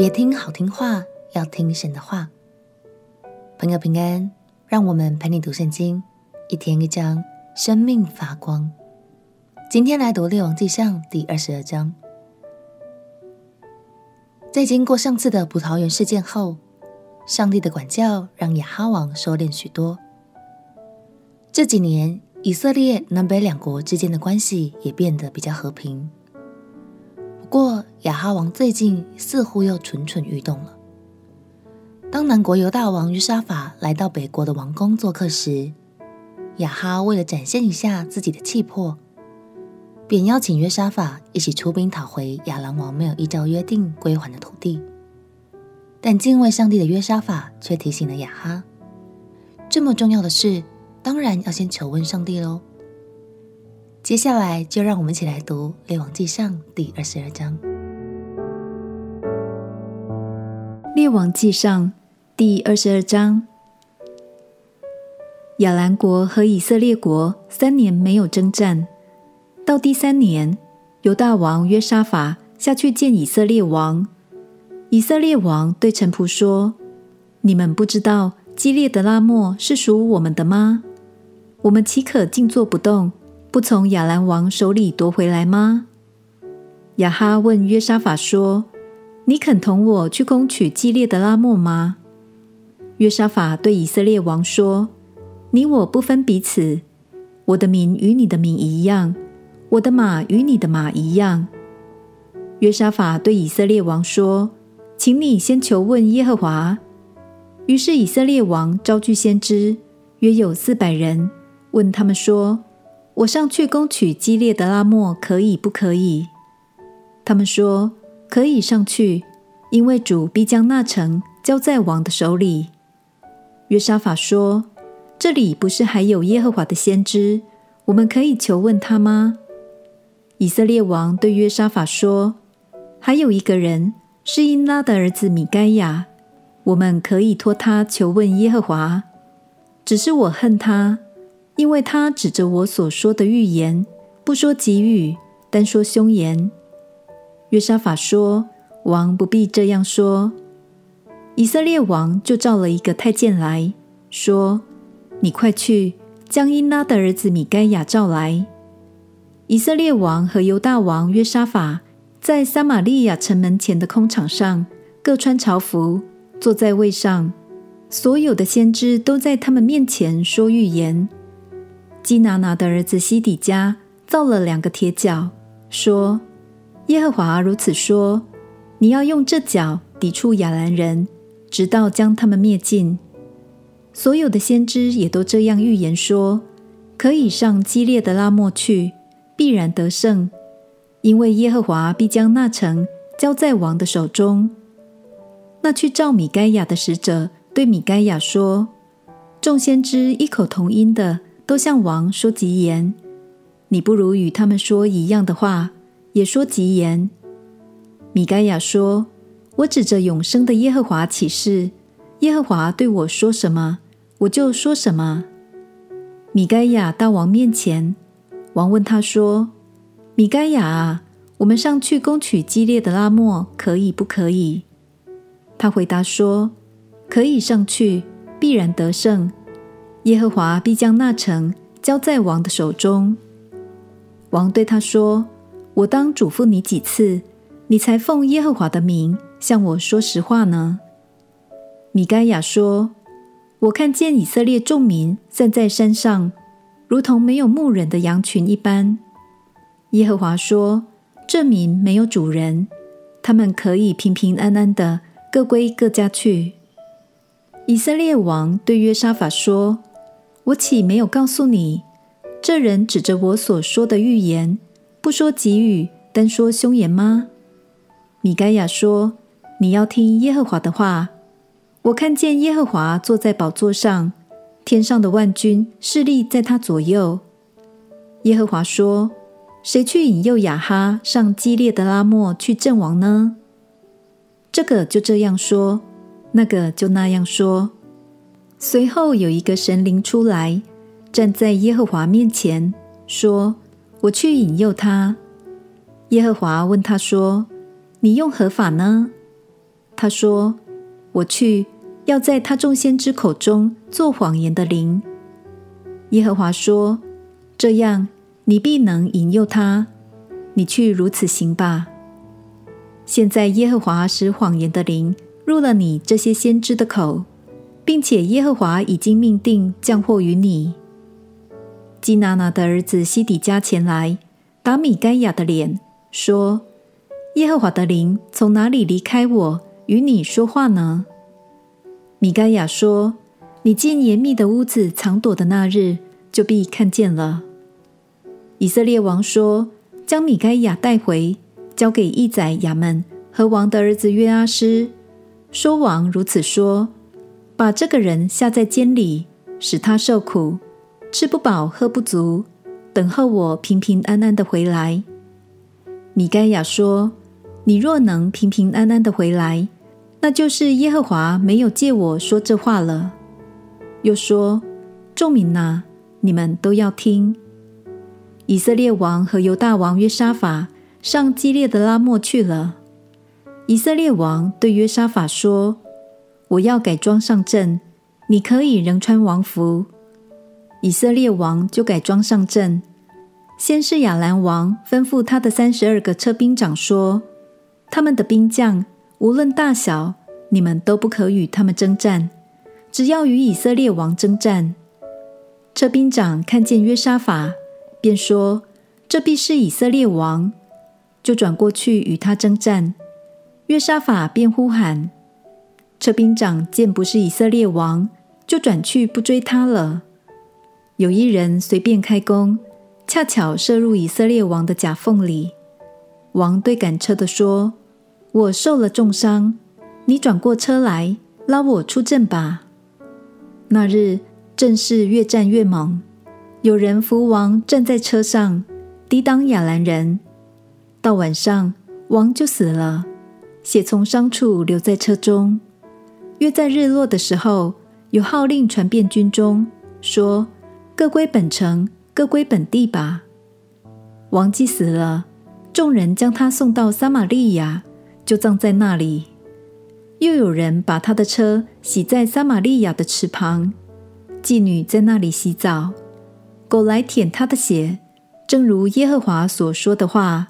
别听好听话，要听神的话。朋友平安，让我们陪你读圣经，一天一章，生命发光。今天来读《列王纪上》第二十二章。在经过上次的葡萄园事件后，上帝的管教让亚哈王收敛许多。这几年，以色列南北两国之间的关系也变得比较和平。不过，亚哈王最近似乎又蠢蠢欲动了。当南国犹大王约沙法来到北国的王宫做客时，亚哈为了展现一下自己的气魄，便邀请约沙法一起出兵讨回亚兰王没有依照约定归还的土地。但敬畏上帝的约沙法却提醒了亚哈，这么重要的事。当然要先求问上帝喽。接下来就让我们一起来读《列王纪上》第二十二章。《列王纪上》第二十二章，亚兰国和以色列国三年没有征战，到第三年，犹大王约沙法下去见以色列王。以色列王对臣仆说：“你们不知道基列的拉末是属我们的吗？”我们岂可静坐不动，不从亚兰王手里夺回来吗？亚哈问约沙法说：“你肯同我去攻取基列的拉末吗？”约沙法对以色列王说：“你我不分彼此，我的民与你的民一样，我的马与你的马一样。”约沙法对以色列王说：“请你先求问耶和华。”于是以色列王招聚先知，约有四百人。问他们说：“我上去攻取基列得拉末，可以不可以？”他们说：“可以上去，因为主必将那城交在王的手里。”约沙法说：“这里不是还有耶和华的先知，我们可以求问他吗？”以色列王对约沙法说：“还有一个人是因拉的儿子米该亚，我们可以托他求问耶和华。只是我恨他。”因为他指着我所说的预言，不说吉语，单说凶言。约沙法说：“王不必这样说。”以色列王就召了一个太监来说：“你快去将因拉的儿子米该亚召来。”以色列王和犹大王约沙法在撒玛利亚城门前的空场上，各穿朝服，坐在位上。所有的先知都在他们面前说预言。基拿拿的儿子西底家造了两个铁角，说：“耶和华如此说，你要用这角抵触亚兰人，直到将他们灭尽。”所有的先知也都这样预言说：“可以上激烈的拉末去，必然得胜，因为耶和华必将那城交在王的手中。”那去召米该亚的使者对米该亚说：“众先知异口同音的。”都向王说吉言，你不如与他们说一样的话，也说吉言。米该亚说：“我指着永生的耶和华起誓，耶和华对我说什么，我就说什么。”米该亚到王面前，王问他说：“米该亚啊，我们上去攻取激烈的拉末，可以不可以？”他回答说：“可以上去，必然得胜。”耶和华必将那城交在王的手中。王对他说：“我当嘱咐你几次，你才奉耶和华的名向我说实话呢？”米该亚说：“我看见以色列众民散在山上，如同没有牧人的羊群一般。耶和华说：这民没有主人，他们可以平平安安的各归各家去。”以色列王对约沙法说。我岂没有告诉你，这人指着我所说的预言，不说吉语，单说凶言吗？米该亚说：“你要听耶和华的话。我看见耶和华坐在宝座上，天上的万军侍立在他左右。耶和华说：谁去引诱亚哈上激烈的拉莫去阵亡呢？这个就这样说，那个就那样说。”随后有一个神灵出来，站在耶和华面前，说：“我去引诱他。”耶和华问他说：“你用何法呢？”他说：“我去，要在他众先知口中做谎言的灵。”耶和华说：“这样，你必能引诱他。你去如此行吧。现在，耶和华使谎言的灵入了你这些先知的口，并且耶和华已经命定降祸于你。”基拿拿的儿子西底家前来，打米该亚的脸，说：“耶和华的灵从哪里离开我，与你说话呢？”米该亚说：“你进严密的屋子藏躲的那日，就必看见了。”以色列王说：“将米该亚带回，交给义宰亚门和王的儿子约阿施。说王如此说：把这个人下在监里，使他受苦。”吃不饱，喝不足，等候我平平安安的回来。米该亚说：“你若能平平安安的回来，那就是耶和华没有借我说这话了。”又说：“众民哪，你们都要听。以色列王和犹大王约沙法上基列的拉末去了。以色列王对约沙法说：‘我要改装上阵，你可以仍穿王服。’”以色列王就改装上阵。先是亚兰王吩咐他的三十二个车兵长说：“他们的兵将无论大小，你们都不可与他们征战，只要与以色列王征战。”车兵长看见约沙法，便说：“这必是以色列王。”就转过去与他征战。约沙法便呼喊。车兵长见不是以色列王，就转去不追他了。有一人随便开弓，恰巧射入以色列王的甲缝里。王对赶车的说：“我受了重伤，你转过车来拉我出阵吧。”那日阵势越战越猛，有人扶王站在车上，抵挡亚兰人。到晚上，王就死了，血从伤处流在车中。约在日落的时候，有号令传遍军中，说。各归本城，各归本地吧。王既死了，众人将他送到撒玛利亚，就葬在那里。又有人把他的车洗在撒玛利亚的池旁，妓女在那里洗澡，狗来舔他的血，正如耶和华所说的话。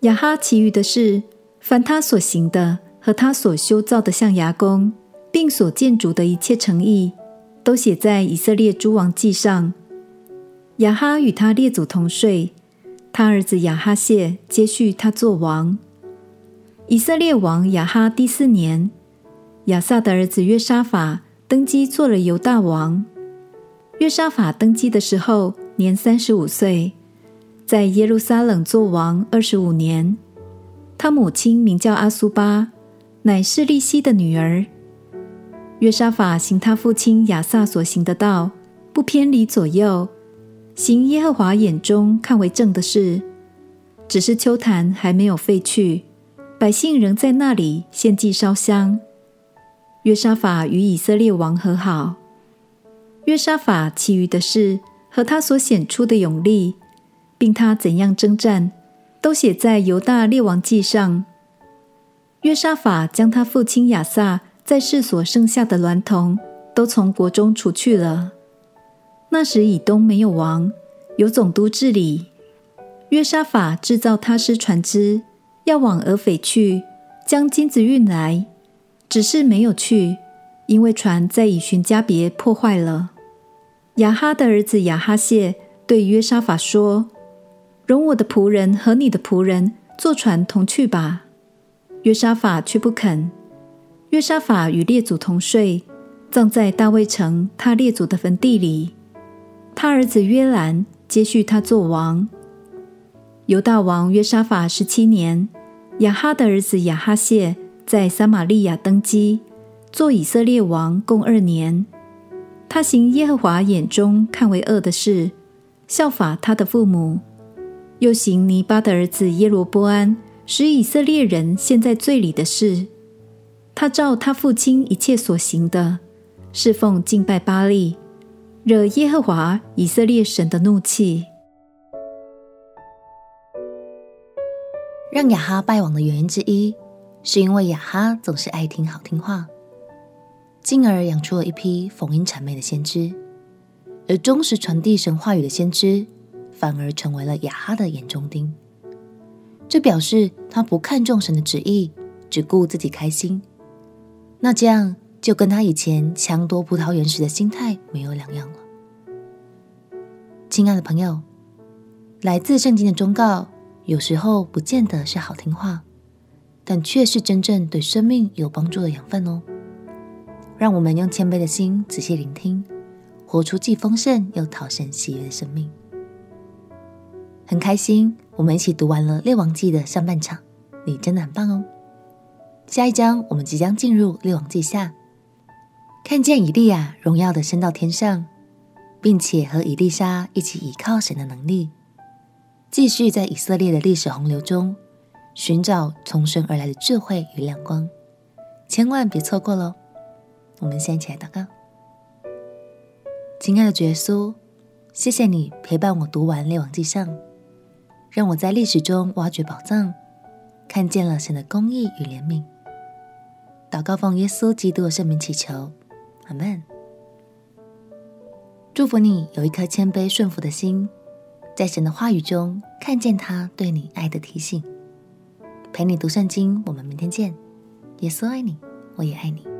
亚哈其余的事，凡他所行的和他所修造的象牙宫，并所建筑的一切城邑。都写在以色列诸王记上。亚哈与他列祖同睡，他儿子亚哈谢接续他做王。以色列王亚哈第四年，亚撒的儿子约沙法登基做了犹大王。约沙法登基的时候年三十五岁，在耶路撒冷做王二十五年。他母亲名叫阿苏巴，乃是利希的女儿。约沙法行他父亲亚撒所行的道，不偏离左右，行耶和华眼中看为正的事。只是秋坛还没有废去，百姓仍在那里献祭烧香。约沙法与以色列王和好。约沙法其余的事和他所显出的勇力，并他怎样征战，都写在犹大列王记上。约沙法将他父亲亚撒。在世所剩下的娈童都从国中除去了。那时以东没有王，有总督治理。约沙法制造他师船只，要往俄斐去，将金子运来，只是没有去，因为船在以旬迦别破坏了。亚哈的儿子亚哈谢对约沙法说：“容我的仆人和你的仆人坐船同去吧。”约沙法却不肯。约沙法与列祖同睡，葬在大卫城他列祖的坟地里。他儿子约兰接续他做王。犹大王约沙法十七年，亚哈的儿子亚哈谢在撒玛利亚登基，做以色列王共二年。他行耶和华眼中看为恶的事，效法他的父母，又行尼巴的儿子耶罗波安使以色列人陷在罪里的事。他照他父亲一切所行的，侍奉敬拜巴力，惹耶和华以色列神的怒气。让亚哈败亡的原因之一，是因为亚哈总是爱听好听话，进而养出了一批逢迎谄媚的先知，而忠实传递神话语的先知，反而成为了亚哈的眼中钉。这表示他不看重神的旨意，只顾自己开心。那这样就跟他以前抢夺葡萄园时的心态没有两样了。亲爱的朋友，来自圣经的忠告，有时候不见得是好听话，但却是真正对生命有帮助的养分哦。让我们用谦卑的心仔细聆听，活出既丰盛又讨神喜悦的生命。很开心，我们一起读完了《列王记》的上半场，你真的很棒哦。下一章我们即将进入《列王记下》，看见以利亚荣耀的升到天上。并且和以利沙一起依靠神的能力，继续在以色列的历史洪流中寻找从神而来的智慧与亮光，千万别错过喽！我们先一起来祷告。亲爱的主耶稣，谢谢你陪伴我读完《列王纪上》，让我在历史中挖掘宝藏，看见了神的公义与怜悯。祷告奉耶稣基督的圣名祈求，阿门。祝福你有一颗谦卑顺服的心，在神的话语中看见他对你爱的提醒。陪你读圣经，我们明天见。耶稣爱你，我也爱你。